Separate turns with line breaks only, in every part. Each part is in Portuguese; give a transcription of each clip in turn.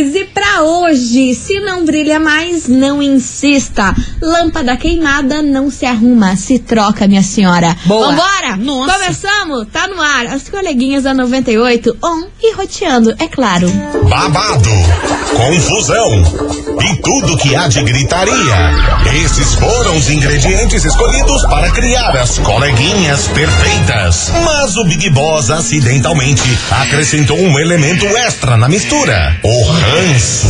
N'hésite hoje, se não brilha mais, não insista. Lâmpada queimada não se arruma, se troca, minha senhora.
Boa.
Vambora?
Nossa.
Começamos? Tá no ar. As coleguinhas da 98, on e roteando, é claro.
babado, confusão e tudo que há de gritaria. Esses foram os ingredientes escolhidos para criar as coleguinhas perfeitas. Mas o Big Boss acidentalmente acrescentou um elemento extra na mistura: o ranço.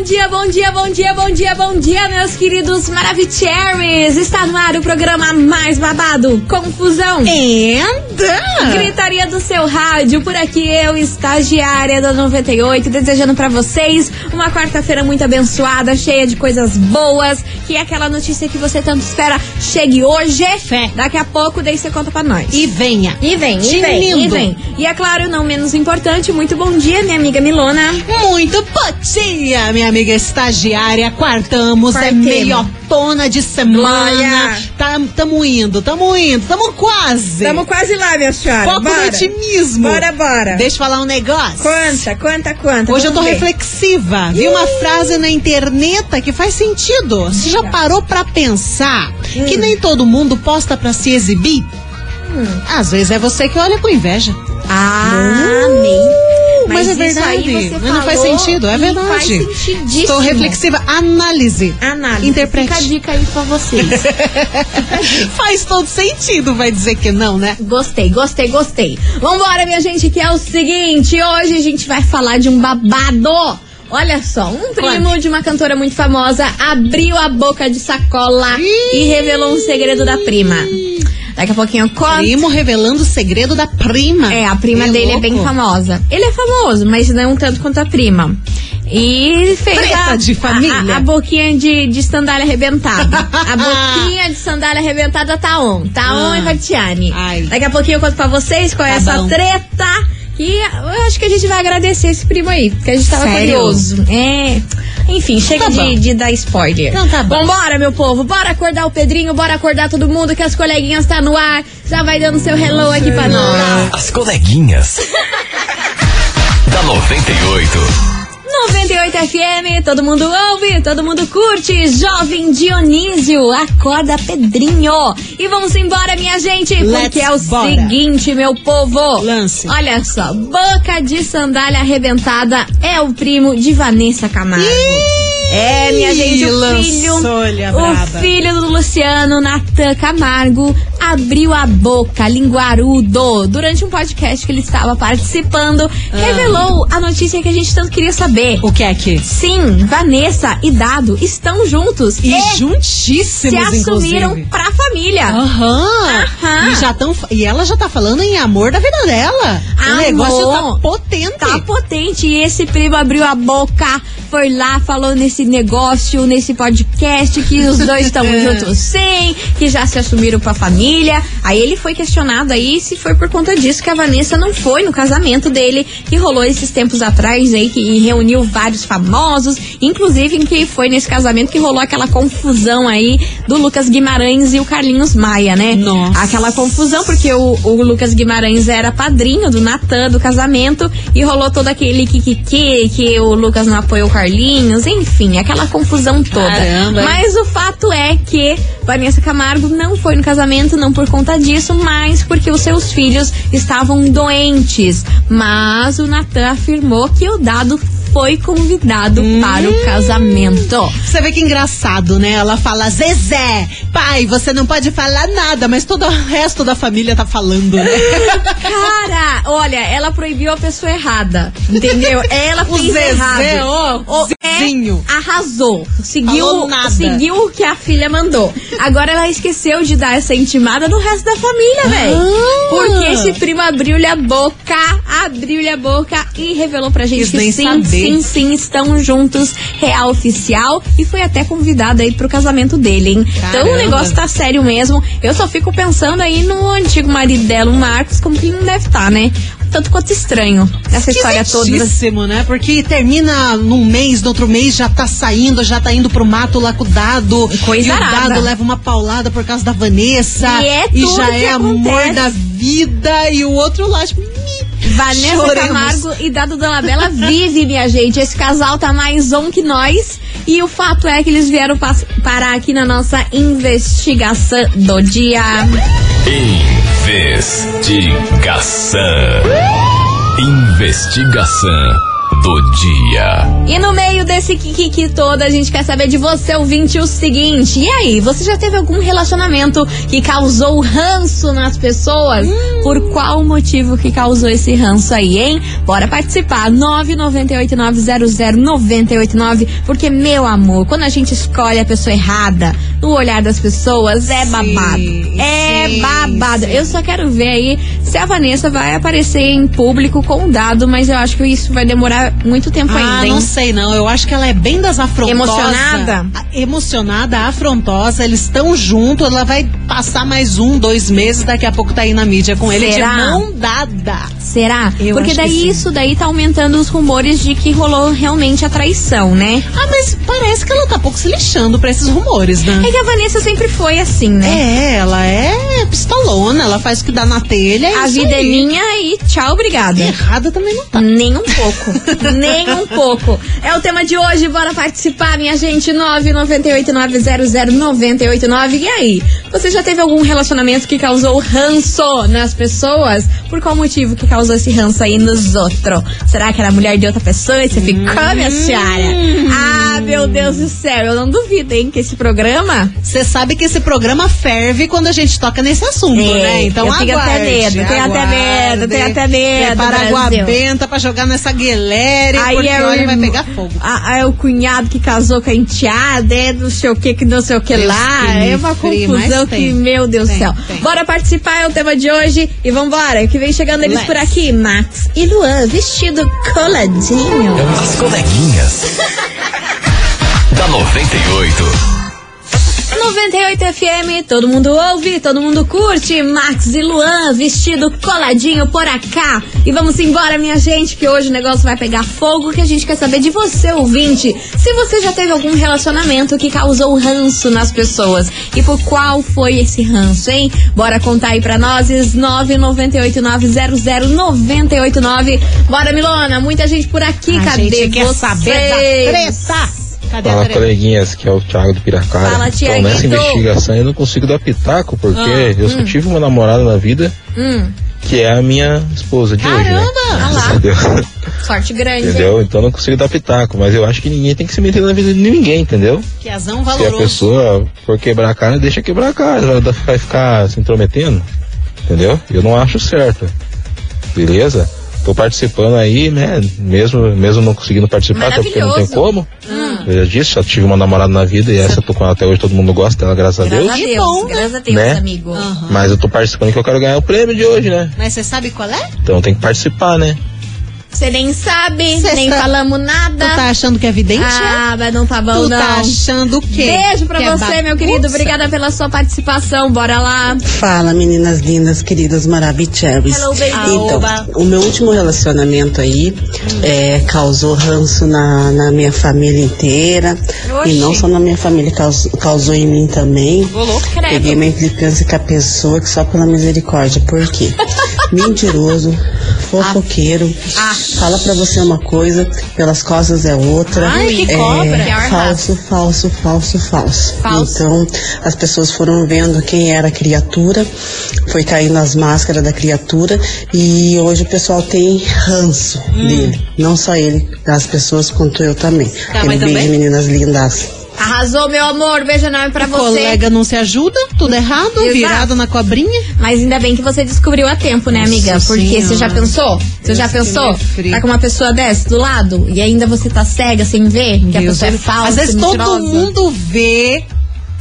Bom dia, bom dia, bom dia, bom dia, bom dia, meus queridos Maravicheries! Está no ar o programa mais babado, Confusão.
And...
Gritaria do seu rádio, por aqui eu, estagiária da 98, desejando pra vocês uma quarta-feira muito abençoada, cheia de coisas boas, que é aquela notícia que você tanto espera chegue hoje.
Fé.
Daqui a pouco, daí você conta pra nós.
E venha.
E vem, e vem, e
lindo.
vem. E é claro, não menos importante, muito bom dia, minha amiga Milona.
Muito bom dia, minha amiga estagiária. Quartamos, é
Quartemos.
meiotona de semana. Tá, tamo indo, tamo indo, tamo quase.
Tamo quase lá, minha senhora.
Foco no
Bora.
otimismo.
Bora, bora.
Deixa eu falar um negócio.
Quanta, quanta, quanta.
Hoje eu tô
Vamos ver.
reflexiva. Vi uma frase na internet que faz sentido. Você já parou pra pensar
Hum.
que nem todo mundo posta pra se exibir? Às vezes é você que olha com inveja.
Ah, amei.
Mas, é
isso
verdade. Mas não faz sentido, é verdade. Estou reflexiva. Análise.
Análise.
Interprete.
Fica a dica aí pra vocês.
Faz todo sentido, vai dizer que não, né?
gostei, gostei, gostei. Vambora, minha gente, que é o seguinte. Hoje a gente vai falar de um babado. Olha só, um primo de uma cantora muito famosa abriu a boca de sacola e revelou um segredo da prima. Daqui a pouquinho eu conto.
Primo revelando o segredo da prima.
É, a prima
Que
dele é bem
louco.
famosa. Ele é famoso, mas não tanto quanto a prima. E fez
Treta
a,
de família.
A, a boquinha de, de sandália arrebentada. a boquinha de sandália arrebentada tá on. Tá on
Ah.
e Ratiane.
Ai.
Daqui a pouquinho eu conto pra vocês qual é
Tá
essa
bom.
treta. E eu acho que a gente vai agradecer esse primo aí, porque a gente tava
Sério?
curioso. É. Enfim, chega
Tá
de, de dar spoiler.
Então tá bom.
Vambora, meu povo. Bora acordar o Pedrinho, bora acordar todo mundo, que as coleguinhas tá no ar. Já vai dando seu hello aqui pra nós.
As coleguinhas. da 98.
98 FM, todo mundo ouve, todo mundo curte. Jovem Dionísio, acorda Pedrinho. E vamos embora, minha gente, porque
Let's
é o
bora.
seguinte, meu povo.
Lance.
Olha só, boca de sandália arrebentada é o primo de Vanessa Camargo. É, minha gente, o filho, o filho do Luciano, Natan Camargo, abriu a boca, linguarudo, durante um podcast que ele estava participando, revelou a notícia que a gente tanto queria saber.
O que é que?
Sim, Vanessa e Dado estão juntos
E
e se
juntíssimos,
assumiram
inclusive.
pra família.
Aham.
Aham.
E, já tão, e ela já tá falando em amor da vida dela. O
Amor.
negócio tá potente.
Tá potente. E esse primo abriu a boca, foi lá, falou nesse negócio, nesse podcast, que os dois estão juntos sim, que já se assumiram pra família. Aí ele foi questionado aí se foi por conta disso que a Vanessa não foi no casamento dele, que rolou esses tempos atrás aí, que reuniu vários famosos, inclusive em que foi nesse casamento que rolou aquela confusão aí do Lucas Guimarães e o Carlinhos Maia, né?
Nossa.
Aquela confusão, porque o, o Lucas Guimarães era padrinho do Natan, do casamento, e rolou todo aquele kikiki, que o Lucas não apoiou o Carlinhos, enfim, aquela confusão toda.
Caramba.
Mas o fato é que Vanessa Camargo não foi no casamento, não por conta disso, mas porque os seus filhos estavam doentes. Mas o Natan afirmou que o dado foi convidado para o casamento.
Você vê que engraçado, né? Ela fala, Zezé, pai, você não pode falar nada, mas todo o resto da família tá falando, né?
Cara, olha, ela proibiu a pessoa errada. Entendeu? Ela
O
fez
Zezé,
errado.
ó,
O-
Zezinho.
é, arrasou. Seguiu, seguiu o que a filha mandou. Agora ela esqueceu de dar essa intimada no resto da família, velho.
Ah.
Porque esse primo abriu-lhe a boca, abriu-lhe a boca e revelou pra gente
Quis
que sim,
saber.
sim, sim, estão juntos, real oficial. E foi até convidada aí pro casamento dele, hein? Então o
Caramba.
negócio tá sério mesmo. Eu só fico pensando aí no antigo marido dela, o Marcos, como que ele não deve estar, né? Tanto quanto estranho essa história toda.
Né? Porque termina num mês, no outro mês já tá saindo, já tá indo pro mato lá com o dado.
Coisa
e o
arada.
dado leva uma paulada por causa da Vanessa.
E é tudo
já
que
é amor da vida. E o outro lá, tipo, "Mi".
Vanessa
Choremos.
Camargo e Dado Dolabella vive, minha gente. Esse casal tá mais on que nós. E o fato é que eles vieram parar aqui na nossa investigação do dia.
Investigação. Investigação do dia.
E no meio desse kikiki todo, a gente quer saber de você, ouvinte, o seguinte. E aí, você já teve algum relacionamento que causou ranço nas pessoas? Por qual motivo que causou esse ranço aí, hein? Bora participar. 998900989. Porque, meu amor, quando a gente escolhe a pessoa errada no olhar das pessoas, é
Sim,
babado. É
sim,
babado.
sim.
Eu só quero ver aí se a Vanessa vai aparecer em público com o dado, mas eu acho que isso vai demorar muito tempo
Ah,
ainda, hein?
não sei não. Eu acho que ela é bem das afrontosas.
Emocionada?
Emocionada, afrontosa. Eles estão juntos. Ela vai passar mais um, dois meses. Daqui a pouco tá aí na mídia com ele
Será?
de mão dada.
Será?
Eu
Porque daí isso daí tá aumentando os rumores de que rolou realmente a traição, né?
Ah, mas parece que ela tá pouco se lixando pra esses rumores, né?
É que a Vanessa sempre foi assim, né?
É, ela é pistolona, ela faz o que dá na telha. é
a vida é
aí.
minha e tchau, obrigada.
Errada também não tá.
Nem um pouco. Nem um pouco. É o tema de hoje. Bora participar, minha gente. 998900989. E aí? Você já teve algum relacionamento que causou ranço nas pessoas? Por qual motivo que causou esse ranço aí nos outros? Será que era mulher de outra pessoa e você ficou, minha senhora? Ah, meu Deus do céu. Eu não duvido, hein, que esse programa
Você sabe que esse programa ferve quando a gente toca nesse assunto,
É,
né? Então
eu tenho até
aguarde,
medo, tenho até
aguarde.
medo, tenho até medo,
Prepara água
Brasil.
benta pra jogar nessa guilherme, porque
é o
olha, vai pegar fogo.
Ah, é o cunhado que casou com a enteada, é não sei o que, que não sei o que
Deus
lá.
que
É uma
livre,
confusão que,
tem.
meu Deus do céu.
tem.
Bora participar, é o tema de hoje. E vambora, que vem chegando eles
Let's.
por aqui. Max e Luan, vestido coladinho.
As coleguinhas. da 98.
98 FM, todo mundo ouve, todo mundo curte. Max e Luan, vestido coladinho por acá. E vamos embora, minha gente, que hoje o negócio vai pegar fogo. Que a gente quer saber de você, ouvinte. Se você já teve algum relacionamento que causou ranço nas pessoas. E por qual foi esse ranço, hein? Bora contar aí pra nós. 998900989. Bora, Milona, muita gente por aqui.
A
Cadê
gente quer
vocês?
saber da treta. Cadê
Fala, coleguinhas, que é o Thiago do Piracara.
Fala,
então, nessa investigação eu não consigo dar pitaco, porque
Ah,
eu só tive uma namorada na vida,
Hum,
que é a minha esposa de hoje, né?
Caramba!
Entendeu?
sorte grande. hein?
entendeu? Então eu não consigo dar pitaco, mas eu acho que ninguém tem que se meter na vida de ninguém, entendeu?
Piazão
Se a
valoroso.
pessoa for quebrar a cara, deixa quebrar a cara, vai ficar se intrometendo, entendeu? Eu não acho certo, beleza? Tô participando aí, né? Mesmo, mesmo não conseguindo participar, até porque não tem como.
Hum.
Eu já disse, já tive uma namorada na vida e essa eu tô com ela até hoje, todo mundo gosta dela, graças a
Graças
Deus.
a
Que
Deus,
bom, né?
graças a Deus,
Né?
amigo.
Aham.
Mas eu tô participando que eu quero ganhar o prêmio de hoje, né?
Mas você sabe qual é?
Então tem que participar, né?
Você nem sabe,
Cê
nem
tá-
falamos
Tu
nada.
tá achando que é vidente?
ah, mas não tá bom,
tu
não.
tá achando o quê?
Beijo pra
Que é
você, meu
bagunça?
querido. Obrigada pela sua participação. Bora lá.
Fala, meninas lindas, queridas maravilhosas.
Hello, baby.
Então, o meu último relacionamento aí é, causou ranço na, na minha família inteira.
Oxi.
E não só na minha família, causou, causou em mim também.
Louco.
Peguei uma implicância com a pessoa que só pela misericórdia. Por quê? Mentiroso, fofoqueiro,
Ah.
fala pra você uma coisa, pelas costas é outra.
Ai, que
é,
cobra.
Ar
falso, falso, falso, falso,
Falso.
Então, as pessoas foram vendo quem era a criatura, foi caindo as máscaras da criatura e hoje o pessoal tem ranço
Hum.
dele. Não só ele, as pessoas quanto eu também.
Tá, mas
beijo,
também?
meninas lindas.
Arrasou, meu amor. Beijo enorme pra
O
você.
colega não se ajuda, tudo errado,
Exato.
virado na cobrinha.
Mas ainda bem que você descobriu a tempo, né, amiga?
Nossa
Porque você já
Senhora.
pensou? Você já
Deus que
pensou? Tá com uma pessoa dessa do lado e ainda você tá cega sem ver que a
Deus
pessoa é falsa,
Às vezes todo
mentirosa.
mundo vê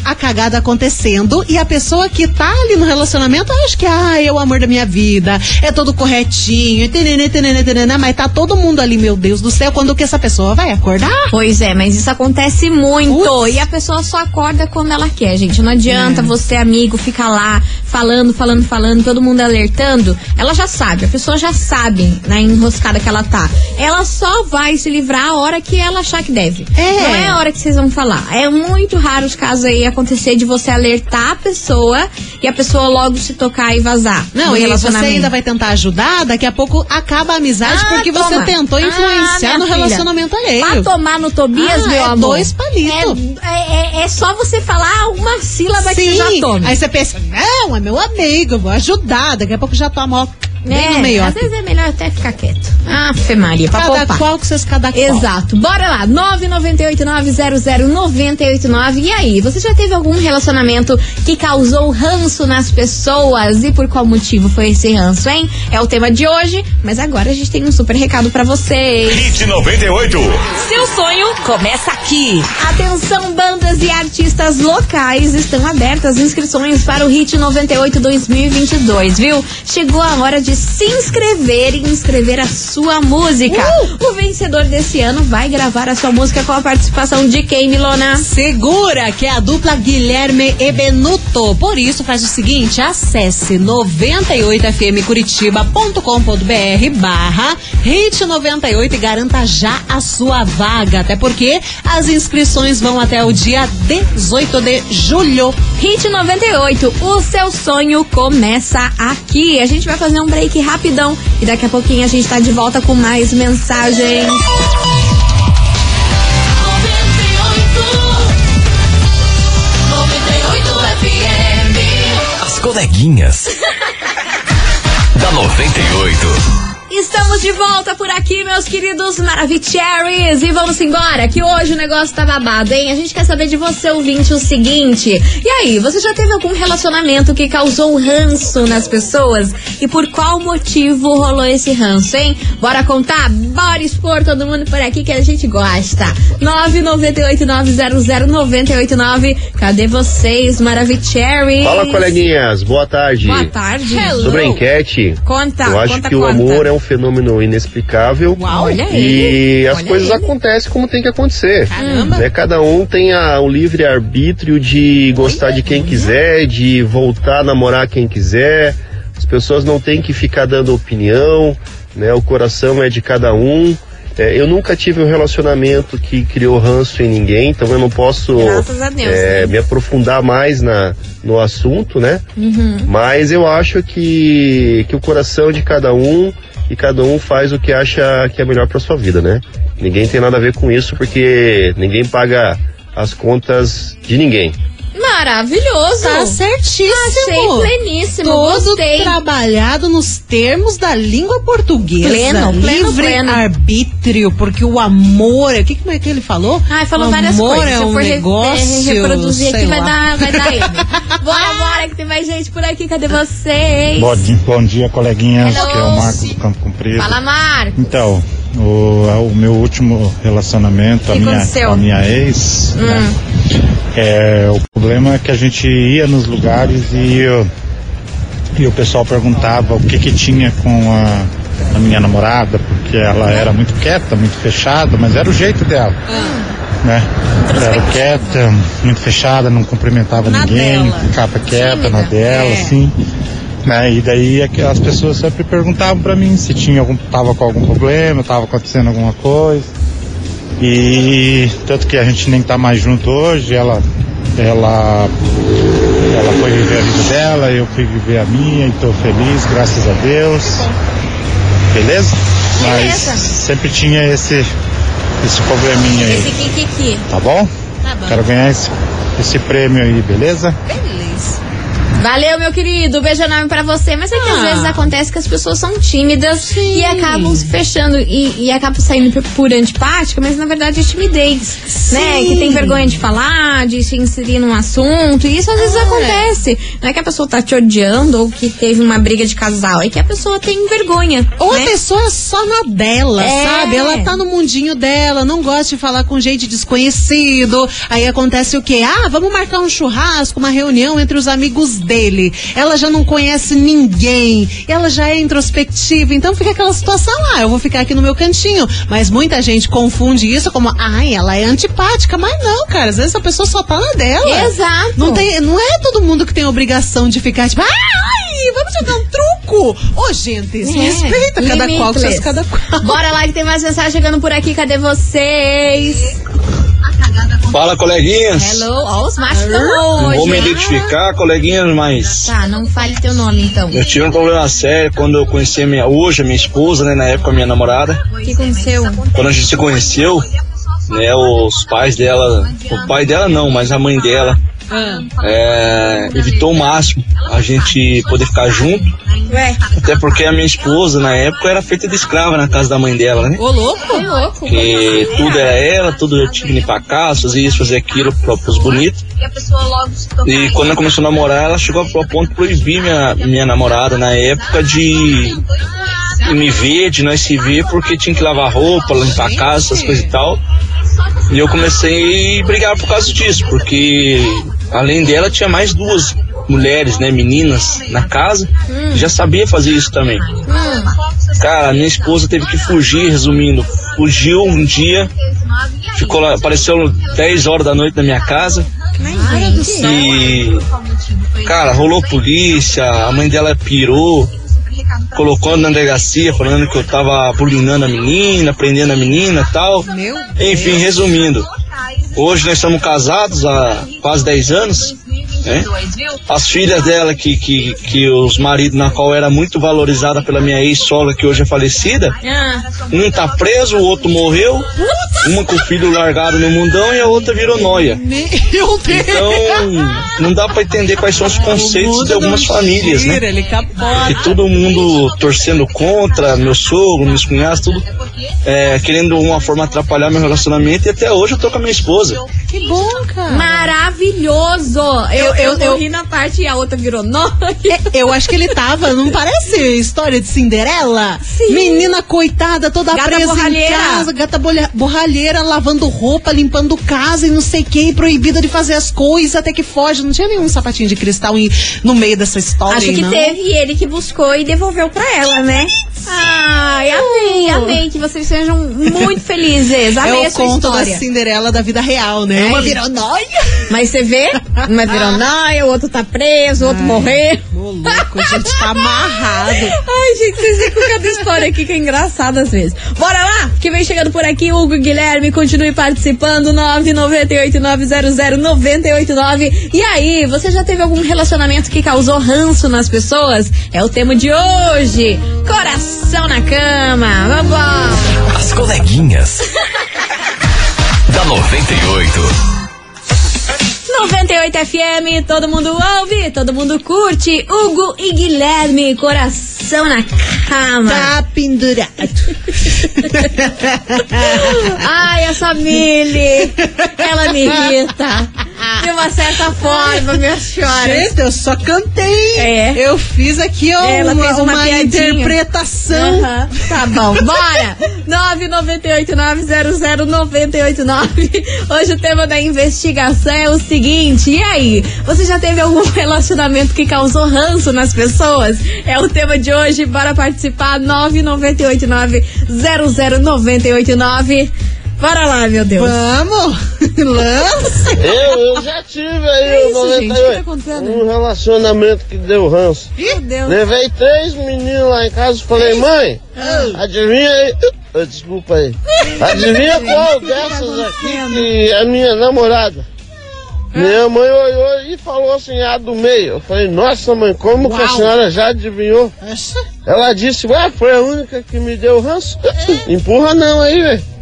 a cagada acontecendo e a pessoa que tá ali no relacionamento acha que ah, é o amor da minha vida, é todo corretinho, tenenê, tenenê, tenenê, mas tá todo mundo ali, meu Deus do céu, quando que essa pessoa vai acordar?
Pois é, mas isso acontece muito.
Putz.
E a pessoa só acorda quando ela quer, gente. Não adianta
É.
você, amigo, ficar lá falando, falando, falando, todo mundo alertando. Ela já sabe, a pessoa já sabe na enroscada que ela tá. Ela só vai se livrar a hora que ela achar que deve.
É.
Não é a hora que vocês vão falar. É muito raro os casos aí acontecer de você alertar a pessoa e a pessoa logo se tocar e vazar.
Não, e você ainda vai tentar ajudar, daqui a pouco acaba a amizade
Ah,
porque
toma.
você tentou
Ah,
influenciar
minha
no
filha.
relacionamento alheio.
Pra tomar no Tobias,
Ah,
meu
é
amor.
dois palitos.
É, é- é só você falar uma sílaba que
Sim,
já tome.
aí você pensa, não, é meu amigo, eu vou ajudar, daqui a pouco já toma ó, bem
É,
no meio.
às vezes é melhor até ficar quieto. Ah, Fê Maria, pra
Cada
poupar.
qual que vocês cada qual.
Exato. Bora lá. 998900989. E aí, você já teve algum relacionamento que causou ranço nas pessoas? E por qual motivo foi esse ranço, hein? É o tema de hoje, mas agora a gente tem um super recado pra vocês.
Hit 98.
Seu sonho começa aqui.
Atenção, bandas e artistas locais estão abertas inscrições para o Hit 98 2022, viu? Chegou a hora de se inscrever e inscrever a sua música. O vencedor desse ano vai gravar a sua música com a participação de quem, Milona?
Segura que é a dupla Guilherme e Benuto. Por isso, faz o seguinte: acesse 98fmcuritiba.com.br barra Hit 98 e garanta já a sua vaga. Até porque as inscrições vão até o dia 18 de julho.
Hit 98, o seu sonho começa aqui. A gente vai fazer um break rapidão e daqui a pouquinho a gente tá de volta com mais mensagens.
98 FM.
As coleguinhas. da 98.
Estamos de volta por aqui, meus queridos Maravicheries. E vamos embora, que hoje o negócio tá babado, hein? A gente quer saber de você, ouvinte, o seguinte. E aí, você já teve algum relacionamento que causou ranço nas pessoas? E por qual motivo rolou esse ranço, hein? Bora contar? Bora expor todo mundo por aqui que a gente gosta. 998900989. Cadê vocês, Maravicheries?
Fala, coleguinhas. Boa tarde.
Boa tarde.
Sobre a enquete,
Conta,
eu acho
conta,
que o
conta.
amor é um fenômeno inexplicável.
Uau, olha
e
ele.
as
olha
coisas
ele.
acontecem como tem que acontecer.
Caramba.
Né? Cada um tem a- o livre arbítrio de gostar de quem quiser, de voltar a namorar quem quiser. As pessoas não têm que ficar dando opinião, né? O coração é de cada um. É, eu nunca tive um relacionamento que criou ranço em ninguém, então eu não posso
Deus,
é,
né?
me aprofundar mais na, no assunto, né?
Uhum.
Mas eu acho que, que o coração de cada um e cada um faz o que acha que é melhor para sua vida, né? Ninguém tem nada a ver com isso porque ninguém paga as contas de ninguém.
Maravilhoso.
Tá certíssimo.
Achei pleníssimo.
Todo
Gostei.
trabalhado nos termos da língua portuguesa.
Pleno, pleno,
Livre
pleno.
arbítrio, porque o amor, o que, como é que ele falou?
Ai, falou
o
várias
amor
coisas.
é
Se eu
um negócio,
re- reproduzir
sei
aqui, vai dar, vai dar M. bora, bora, que tem mais gente por aqui. Cadê vocês?
Bom dia, bom dia, coleguinhas.
Hello.
Que é o Marco do Campo Comprido.
Fala, Marco.
Então, o, o meu último relacionamento, a minha, a minha ex,
Hum.
né, é, o problema é que a gente ia nos lugares e, o- e o pessoal perguntava o que que tinha com a, a minha namorada, porque ela era muito quieta, muito fechada, mas era o jeito dela. Né? Era quieta, muito fechada, não cumprimentava
Na
ninguém,
dela.
ficava quieta
Tímida.
na dela,
É.
assim. Né? E daí é as pessoas sempre perguntavam pra mim se tinha algum, tava com algum problema, tava acontecendo alguma coisa. E tanto que a gente nem tá mais junto hoje, ela ela ela foi viver a vida dela, eu fui viver a minha e tô feliz, graças a Deus. Beleza? Mas
Beleza.
sempre tinha esse esse probleminha aí,
Esse
tá bom?
Tá bom.
Quero ganhar esse, esse prêmio aí, beleza?
Beleza. Valeu, meu querido. Beijo enorme pra você. Mas é que às
Ah.
vezes acontece que as pessoas são tímidas e acabam se fechando e, e acabam saindo por, por antipática, mas na verdade é timidez, né? Que tem vergonha de falar, de se inserir num assunto. E isso às vezes
É.
acontece. Não é que a pessoa tá te odiando ou que teve uma briga de casal, é que a pessoa tem vergonha.
Ou
né?
a pessoa é só na dela,
É.
sabe? Ela tá no mundinho dela, não gosta de falar com gente desconhecido. Aí acontece o quê? Ah, vamos marcar um churrasco, uma reunião entre os amigos dele. Ela já não conhece ninguém, ela já é introspectiva, então fica aquela situação, ah, eu vou ficar aqui no meu cantinho. Mas muita gente confunde isso como, ai, ela é antipática, mas não, cara, às vezes a pessoa só tá na dela.
Exato.
Não, tem, não é todo mundo que tem obrigação de ficar tipo, ai, vamos jogar um truco. Ô, gente, se
É,
respeita cada qual seus
limitless.
cada qual.
Bora lá que tem mais mensagem chegando por aqui. Cadê vocês?
Fala, coleguinhas.
Hello. Ó, os machos
Não
hoje.
vou me identificar, coleguinhas, mas
Tá, não fale teu nome então.
eu tive um problema sério quando eu conheci a minha, hoje a minha esposa, né, na época a minha namorada.
O que aconteceu?
Quando a gente se conheceu, né, os pais dela, o pai dela não, mas a mãe dela, é, evitou o máximo a gente poder ficar junto,
Ué,
até porque a minha esposa na época era feita de escrava na casa da mãe dela, né?
Ô, louco.
Que tudo era ela, tudo eu tinha que limpar a casa, fazer isso, fazer aquilo para os bonitos. E quando ela começou a namorar, ela chegou ao ponto de proibir minha, minha namorada na época de me ver, de nós se ver, porque tinha que lavar roupa, limpar a casa, essas coisas e tal. E eu comecei a brigar por causa disso, porque além dela tinha mais duas mulheres, né, meninas na casa, que já sabia fazer isso também. Cara, minha esposa teve que fugir, resumindo, fugiu um dia, ficou lá, apareceu 10 horas da noite na minha casa. E, cara, rolou polícia, a mãe dela pirou, colocou na delegacia falando que eu tava bulinando a menina, prendendo a menina e tal.
Meu
Enfim, resumindo, hoje nós estamos casados há quase 10 anos. Né? As filhas dela, que, que, que os maridos na qual era muito valorizada pela minha ex-sogra, que hoje é falecida,
Ah,
um tá preso, o outro morreu, uma com o filho largado no mundão e a outra virou noia.
Meu Deus.
Então, não dá pra entender quais são os conceitos de algumas famílias, né?
Ele capota.
Que todo mundo torcendo contra, meu sogro, meus cunhados, tudo, é, querendo de uma forma atrapalhar meu relacionamento e até hoje eu tô com a minha esposa.
Que bom, cara.
maravilhoso! Eu, eu,
Eu- eu-
morri na parte e a outra virou nóia.
Eu acho que ele tava, não parece história de Cinderela?
Sim.
Menina coitada, toda
Gata
presa
borralheira.
em casa, gata bolha- lavando roupa, limpando casa e não sei o que, proibida de fazer as coisas, até que foge. Não tinha nenhum sapatinho de cristal em- no meio dessa história,
Acho que
não?
teve ele que buscou e devolveu pra ela, né? Ai, amei, amei que vocês sejam muito felizes. Amei
É
a
o conto
história.
da Cinderela da vida real, né?
Uma virou nóia. Mas você vê? Uma virou nóia, o outro tá preso, o outro morreu.
Ô, louco, gente, tá amarrado.
Ai, gente, vocês veem com cada história aqui que é engraçada às vezes. Bora lá, que vem chegando por aqui, Hugo Guilherme, continue participando, 998900989. E aí, você já teve algum relacionamento que causou ranço nas pessoas? É o tema de hoje. Coração na cama. Vamos!
As coleguinhas. da 98.
98 FM, todo mundo ouve, todo mundo curte. Hugo e Guilherme, coração na cama.
Tá pendurado.
Ai, essa Mili, ela me irrita. De uma certa forma, minha senhora.
Gente, eu só cantei.
É.
Eu fiz aqui ó,
Ela
uma,
fez uma
uma interpretação.
Aham, Tá bom, bora! 998-900-989. Hoje o tema da investigação é o seguinte: e aí? Você já teve algum relacionamento que causou ranço nas pessoas? É o tema de hoje. Bora participar. 998-900-989. Bora lá, meu Deus.
Vamos! Lance!
Eu, eu já tive aí,
É
o
isso, gente, o que tá
98. um relacionamento que deu ranço.
Meu Deus.
Levei três meninos lá em casa e falei, mãe, adivinha aí. Ah, Desculpa aí. Adivinha qual dessas aqui que é minha namorada? Minha mãe olhou e falou assim, a do meio. Eu falei, nossa mãe, como que a senhora já adivinhou? Ela disse, ué, foi a única que me deu ranço. Empurra não aí, velho.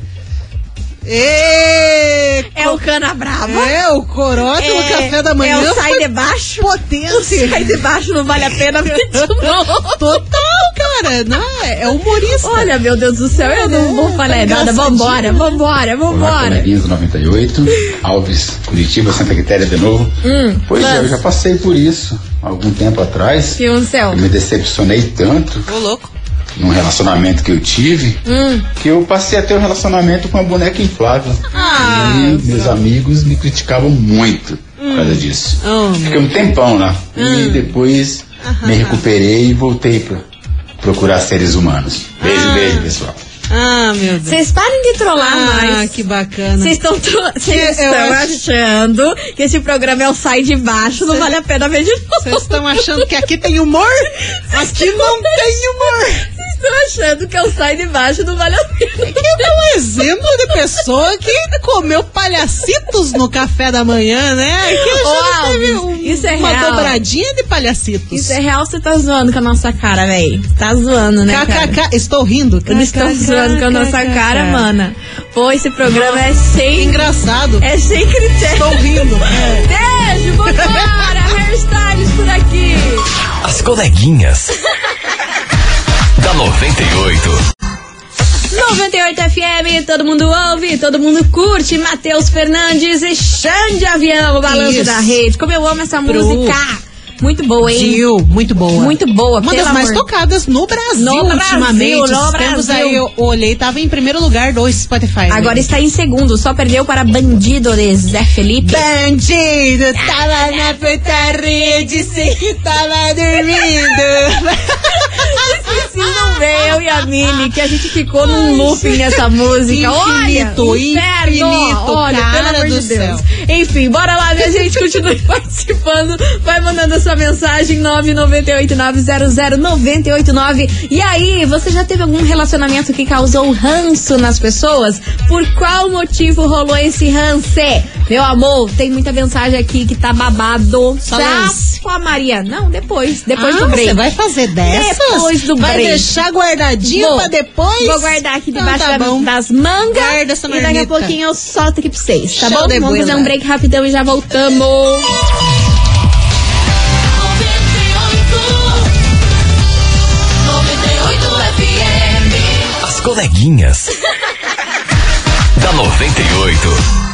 Ê,
É o cana brava.
É, o corote no café da manhã.
É o sai de baixo.
Potente.
Sai de baixo não vale a pena.
Total, cara. Não, é é humorista.
Olha, meu Deus do céu, eu não vou falar nada. Vambora, vambora, vambora.
coleguinhas do 98, Alves, Curitiba, Santa Quitéria de novo.
Hum,
pois é,
Lance.
eu já passei por isso algum tempo atrás.
Que um céu.
Eu me decepcionei tanto
Ô, louco.
Num relacionamento que eu tive
Hum.
que eu passei a ter um relacionamento com uma boneca inflável.
Ah,
e meus amigos me criticavam muito por causa disso.
Oh,
Fiquei um tempão lá.
Hum.
E depois me recuperei e voltei pra procurar seres humanos. Beijo,
Ah.
beijo, pessoal.
Ah, meu Deus.
Vocês parem de trollar
Ah,
mais.
que bacana.
Vocês estão estão achando que esse programa é o sai de baixo, não vale a pena ver de novo.
Vocês estão achando que aqui tem humor? Aqui não tem humor.
Estão achando que é o sai de baixo, não vale a pena.
Que é um exemplo de pessoa que comeu palhacitos no café da manhã, né? Que teve
Alves,
um-
isso é
uma
real.
dobradinha de palhacitos.
Isso é real, você tá zoando com a nossa cara, véi. Tá zoando, né, cara?
KKK, estou rindo.
Eles estão zoando com a nossa cara, mana. Pô, esse programa é sem.
Engraçado.
É sem critério.
Estou rindo. É.
Beijo, vambora! Hairstyles por aqui.
As coleguinhas. da 98.
98 FM, todo mundo ouve, todo mundo curte. Matheus Fernandes e Xande Avião, o balanço
Isso.
da rede. Como eu amo essa
Pro.
música. Muito boa, hein?
Gil, muito boa.
Muito boa,
Uma das mais
amor.
tocadas no Brasil
No
ultimamente.
Brasil, no Brasil.
aí eu olhei, tava em primeiro lugar do Spotify.
Agora
né?
está em segundo, só perdeu para Bandido de Zé Felipe.
Bandido, tava na putaria, disse que tava dormindo.
Precisam ver eu e a Mili, que a gente ficou num looping nessa música.
Infinito,
Olha, inferno.
infinito,
Olha,
cara
pelo amor
do
de Deus.
céu.
Enfim, bora lá, minha gente, continue participando. Vai mandando a sua mensagem 998900989. E aí, você já teve algum relacionamento que causou ranço nas pessoas? Por qual motivo rolou esse ranço? Meu amor, tem muita mensagem aqui que tá babado.
Só
tá com a Maria. Não, depois, depois
ah,
do break.
Você vai fazer dessas?
Depois do
vai
break.
deixar guardadinho
Vou.
pra depois?
Vou guardar aqui
Então
debaixo
tá
da- das mangas.
Guarda essa
e daqui a
marmita.
pouquinho eu solto aqui pra vocês, tá
Show
bom? Vamos fazer um break rapidão e já voltamos.
Coleguinhas. da 98.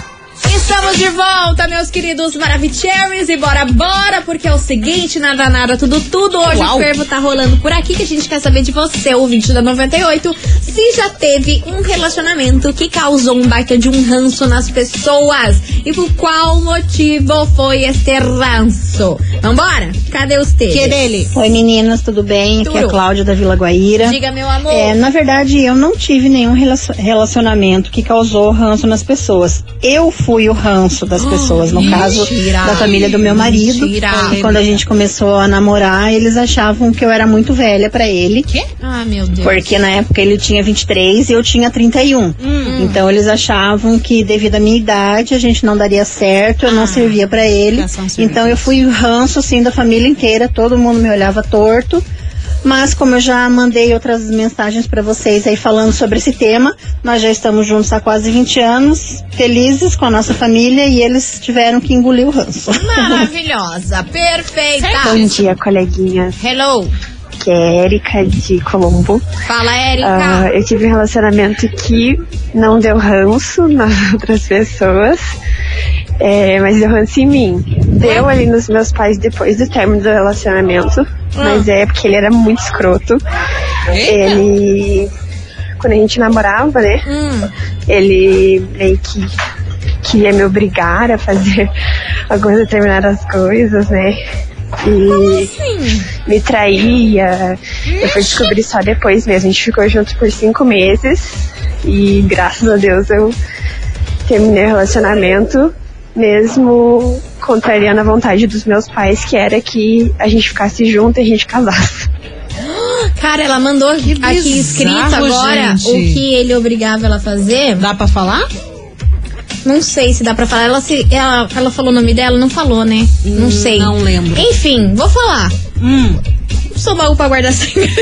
Estamos de volta, meus queridos Maravicheries, e bora, bora, porque é o seguinte, nada, nada, tudo, tudo. Hoje
Uau.
o fervo tá rolando por aqui, que a gente quer saber de você, ouvinte da 98, se já teve um relacionamento que causou um baita de um ranço nas pessoas. E por qual motivo foi este ranço? Vambora? Cadê os teus?
Que dele?
Oi meninas, tudo bem? Aqui é
Tudo.
a Cláudia da Vila Guaíra.
Diga, meu amor.
É, na verdade, eu não tive nenhum relacion- relacionamento que causou ranço nas pessoas. Eu fui o ranço das pessoas, no caso da família do meu marido.
Mentira.
E quando a gente começou a namorar, eles achavam que eu era muito velha pra ele.
Quê?
Ah, meu Deus.
Porque na época ele tinha 23 e eu tinha 31. Então eles achavam que devido à minha idade a gente não daria certo, eu não servia pra ele. Então eu fui o ranço assim da família inteira, todo mundo me olhava torto. Mas como eu já mandei outras mensagens pra vocês aí falando sobre esse tema, nós já estamos juntos há quase 20 anos, felizes com a nossa família e eles tiveram que engolir o ranço.
Maravilhosa, perfeita.
Bom dia, coleguinha.
Hello.
Que é Erika de Colombo.
Fala, Érica.
Ah, eu tive um relacionamento que não deu ranço nas outras pessoas, é, mas deu ranço em mim. Deu ali nos meus pais depois do término do relacionamento, mas é porque ele era muito escroto. Ele, quando a gente namorava, né,
Hum.
ele meio que queria me obrigar a fazer algumas determinadas coisas, né? E
Sim.
me traía. Eu fui descobrir só depois mesmo. A gente ficou junto por cinco meses e graças a Deus eu terminei o relacionamento, mesmo contrariando a vontade dos meus pais, que era que a gente ficasse junto e a gente casasse.
Cara, ela mandou aqui escrito
bizarro,
agora
gente.
o que ele obrigava ela a fazer.
Dá pra falar?
Não sei se dá pra falar. Ela, se, ela, ela falou o nome dela? Não falou, né? não sei.
Não lembro.
Enfim, vou falar.
Hum.
Não sou baú pra guardar segredo.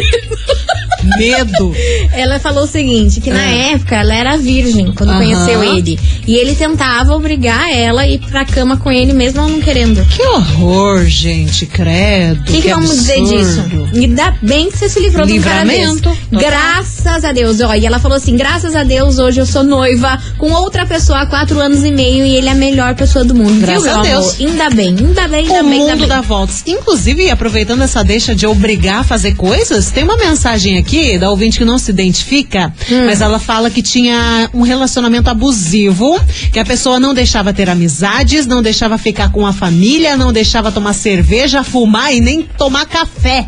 Medo.
Ela falou o seguinte, que na
Ah.
época ela era virgem quando
Aham.
conheceu ele. E ele tentava obrigar ela a ir pra cama com ele mesmo ela não querendo.
Que horror, gente, credo.
O que, que vamos dizer disso? Ainda bem que você se livrou de um cara
Livramento,
desse. Graças a Deus. Ó, e ela falou assim: graças a Deus, hoje eu sou noiva com outra pessoa há quatro anos e meio e ele é a melhor pessoa do mundo.
Graças
Viu,
a Deus.
amor? Ainda bem, ainda bem, ainda
O
bem, ainda
mundo dá voltas. Inclusive, aproveitando essa deixa de obrigar a fazer coisas, tem uma mensagem aqui da ouvinte que não se identifica,
Hum.
mas ela fala que tinha um relacionamento abusivo, que a pessoa não deixava ter amizades, não deixava ficar com a família, não deixava tomar cerveja, fumar e nem tomar café.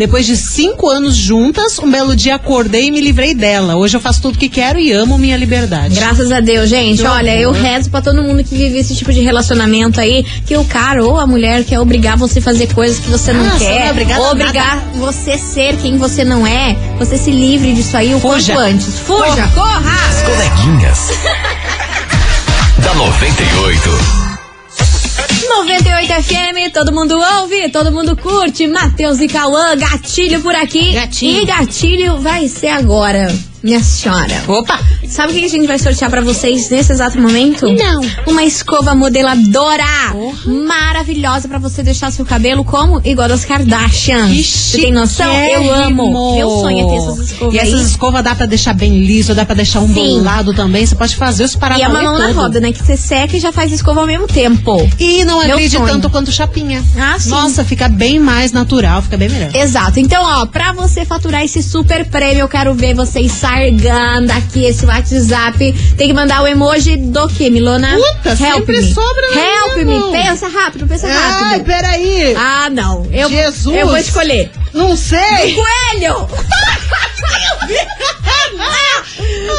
Depois de cinco anos juntas, um belo dia acordei e me livrei dela. Hoje eu faço tudo que quero e amo minha liberdade.
Graças a Deus, gente.
Que
Olha, eu
horror.
rezo pra todo mundo que vive esse tipo de relacionamento aí, que o cara ou a mulher quer obrigar você a fazer coisas que você não
Ah, você não
quer,
é obrigada
obrigar você a ser quem você não é. Você se livre disso aí o
Fuja.
quanto antes. Fuja, corra!
As coleguinhas. da 98.
98 FM, todo mundo ouve, todo mundo curte. Matheus e Cauã, gatilho por aqui.
Gatilho.
E gatilho vai ser agora, minha senhora.
Opa!
Sabe o que a gente vai sortear pra vocês nesse exato momento?
Não.
Uma escova modeladora maravilhosa pra você deixar seu cabelo como igual das Kardashian.
Que
Você tem noção? Eu amo. Meu sonho é ter essas escovas
E essas escovas dá pra deixar bem liso, dá pra deixar um
Sim.
bolado também. Você pode fazer os
E é uma mão na roda, né? Que você seca e já faz escova ao mesmo tempo.
E não agride tanto quanto chapinha.
Ah, sim.
Nossa, fica bem mais natural, fica bem melhor.
Exato. Então, ó, pra você faturar esse super prêmio, eu quero ver vocês sargando aqui esse WhatsApp. Tem que mandar o emoji do que, Milona?
Puta, sempre
me.
sobra
Help
minha
me. Pensa rápido, pensa
Ai,
rápido.
peraí.
Ah, não. Eu,
Jesus.
eu vou escolher.
Não sei.
Coelho!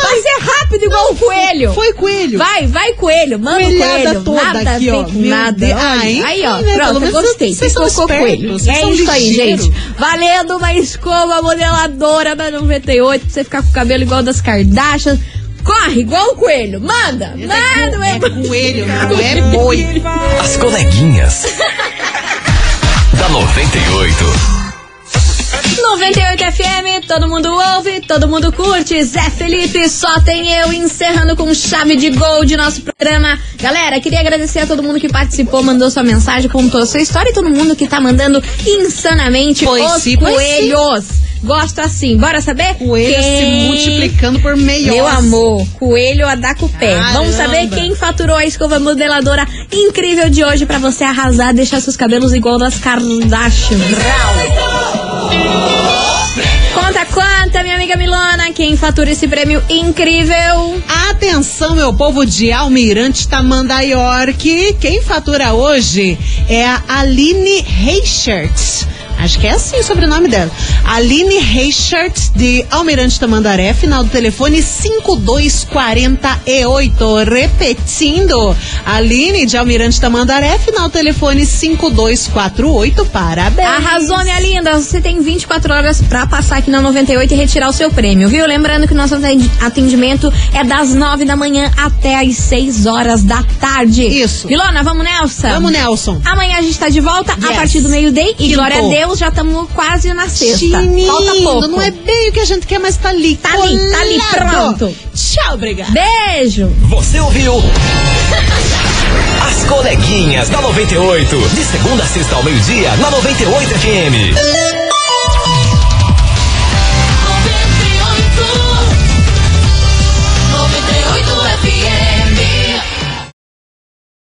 Vai ser rápido igual o coelho.
Foi coelho.
Vai, vai, coelho. Manda o
Coelhada
coelho.
toda
nada
aqui, ó.
nada.
Ah, enfim,
aí, ó.
né?
Pronto, gostei.
vocês são espertos,
coelho. É
são
isso aí, gente. Valendo uma escova modeladora da 98 pra você ficar com o cabelo igual das Kardashian. Corre, igual o coelho. Manda, manda,
É
meu
coelho, não é boi.
As coleguinhas. da 98.
98 FM, todo mundo ouve, todo mundo curte. Zé Felipe, só tem eu encerrando com chave de gol de nosso programa. Galera, queria agradecer a todo mundo que participou, mandou sua mensagem, contou sua história e todo mundo que tá mandando insanamente
Pois
os
sim,
coelhos. Gosto assim. Bora saber?
Coelho se
Quem-
multiplicando por meio.
Meu amor, coelho a dar com o pé.
Caramba.
Vamos saber quem faturou a escova modeladora incrível de hoje pra você arrasar, deixar seus cabelos igual das Kardashian. Conta, conta, minha amiga Milona, quem fatura esse prêmio incrível?
Atenção, meu povo de Almirante Tamandayork. Quem fatura hoje é a Aline Reichert. Acho que é assim o sobrenome dela. Aline Reichert, de Almirante Tamandaré, final do telefone 5248. Repetindo, Aline de Almirante Tamandaré, final do telefone 5248. Parabéns.
Arrasou, minha linda. Você tem 24 horas pra passar aqui na 98 e retirar o seu prêmio, viu? Lembrando que o nosso atendi- atendimento é das 9 da manhã até as 6 horas da tarde.
Isso.
Milona, vamos nessa?
Vamos, Nelson.
Amanhã a gente tá de volta a
Yes.
partir do meio-dia. E
Quinto.
glória a Deus, já estamos quase na sexta. Falta pouco.
não é bem o que a gente quer, mas tá ali.
Tá ali, tá ali, pronto.
Tchau, obrigada.
Beijo!
Você ouviu? As coleguinhas da 98. De segunda a sexta ao meio-dia, na 98 FM.